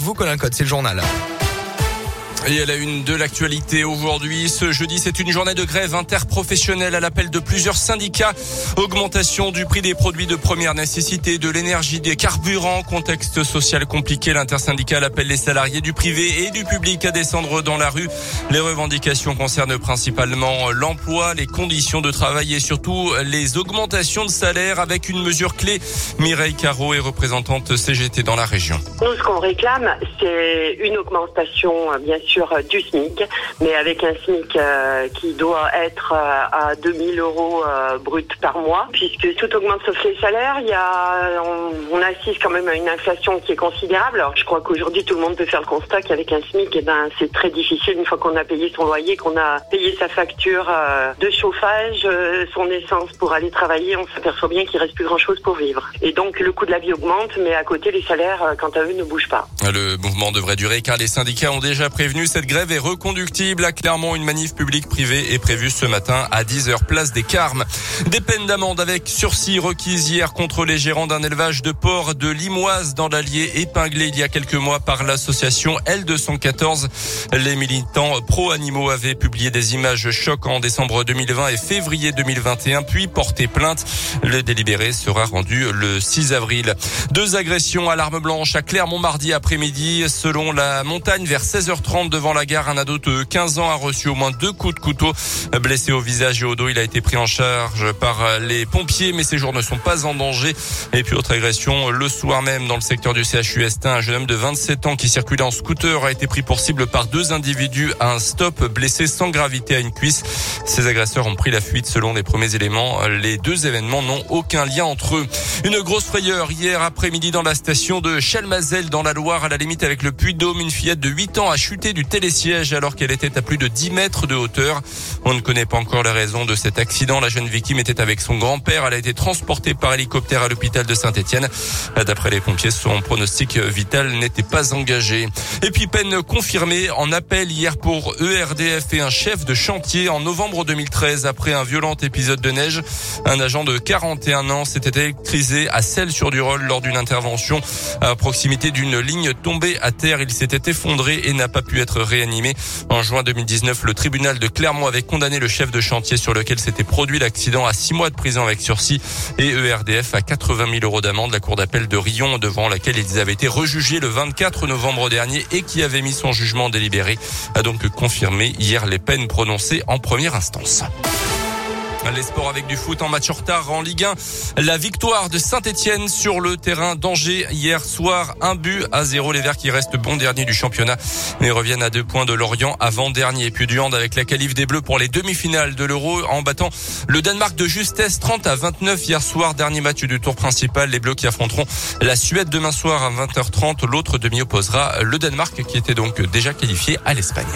vous, Colin Code, c'est le journal. Et à la une de l'actualité aujourd'hui, ce jeudi, c'est une journée de grève interprofessionnelle à l'appel de plusieurs syndicats. Augmentation du prix des produits de première nécessité, de l'énergie, des carburants. Contexte social compliqué, l'intersyndical appelle les salariés du privé et du public à descendre dans la rue. Les revendications concernent principalement l'emploi, les conditions de travail et surtout les augmentations de salaire avec une mesure clé. Mireille Caro est représentante CGT dans la région. Ce qu'on réclame, c'est une augmentation, bien sûr sur du SMIC, mais avec un SMIC euh, qui doit être euh, à 2000 euros euh, brut par mois, puisque tout augmente sauf les salaires. Il y a, on, assiste quand même à une inflation qui est considérable. Alors, je crois qu'aujourd'hui, tout le monde peut faire le constat qu'avec un SMIC, eh ben, c'est très difficile une fois qu'on a payé son loyer, qu'on a payé sa facture de chauffage, son essence pour aller travailler. On s'aperçoit bien qu'il reste plus grand chose pour vivre. Et donc, le coût de la vie augmente, mais à côté, les salaires, quant à eux, ne bougent pas. Le mouvement devrait durer car les syndicats ont déjà prévenu cette grève est reconductible. À Clermont, une manif publique privée est prévue ce matin à 10h place des Carmes. Des peines d'amende avec sursis requises hier contre les gérants d'un élevage de porc de Limoise dans l'Allier épinglé il y a quelques mois par l'association L214. Les militants pro-animaux avaient publié des images chocs en décembre 2020 et février 2021 puis porté plainte. Le délibéré sera rendu le 6 avril. Deux agressions à l'arme blanche à Clermont mardi après-midi selon la montagne vers 16h30 devant la gare. Un ado de 15 ans a reçu au moins deux coups de couteau. Blessé au visage et au dos, il a été pris en charge par les pompiers, mais ses jours ne sont pas en danger. Et puis autre agression, le soir même dans le secteur du CHU Estin, un jeune homme de 27 ans qui circulait en scooter a été pris pour cible par deux individus à un stop, blessé sans gravité à une cuisse. Ces agresseurs ont pris la fuite selon les premiers éléments. Les deux événements n'ont aucun lien entre eux. Une grosse frayeur hier après-midi dans la station de Chalmazel dans la Loire à la limite avec le Puy-Dôme. Une fillette de 8 ans a chuté du du télésiège alors qu'elle était à plus de 10 mètres de hauteur. On ne connaît pas encore les raisons de cet accident. La jeune victime était avec son grand-père. Elle a été transportée par hélicoptère à l'hôpital de Saint-Etienne. D'après les pompiers, son pronostic vital n'était pas engagé. Et puis peine confirmée en appel hier pour ERDF et un chef de chantier en novembre 2013 après un violent épisode de neige. Un agent de 41 ans s'était électrisé à Celles-sur-du-Rôle lors d'une intervention à proximité d'une ligne tombée à terre. Il s'était effondré et n'a pas pu être réanimé. En juin 2019, le tribunal de Clermont avait condamné le chef de chantier sur lequel s'était produit l'accident à six mois de prison avec sursis et ERDF à 80 000 euros d'amende. La cour d'appel de Rion, devant laquelle ils avaient été rejugés le 24 novembre dernier et qui avait mis son jugement délibéré, a donc confirmé hier les peines prononcées en première instance. Les sports avec du foot en match retard en Ligue 1. La victoire de Saint-Etienne sur le terrain d'Angers hier soir. Un but à zéro. Les Verts qui restent bon dernier du championnat mais reviennent à deux points de Lorient avant dernier. Et puis du hand avec la qualif des Bleus pour les demi-finales de l'Euro en battant le Danemark de justesse 30 à 29 hier soir. Dernier match du tour principal. Les Bleus qui affronteront la Suède demain soir à 20h30. L'autre demi opposera le Danemark qui était donc déjà qualifié à l'Espagne.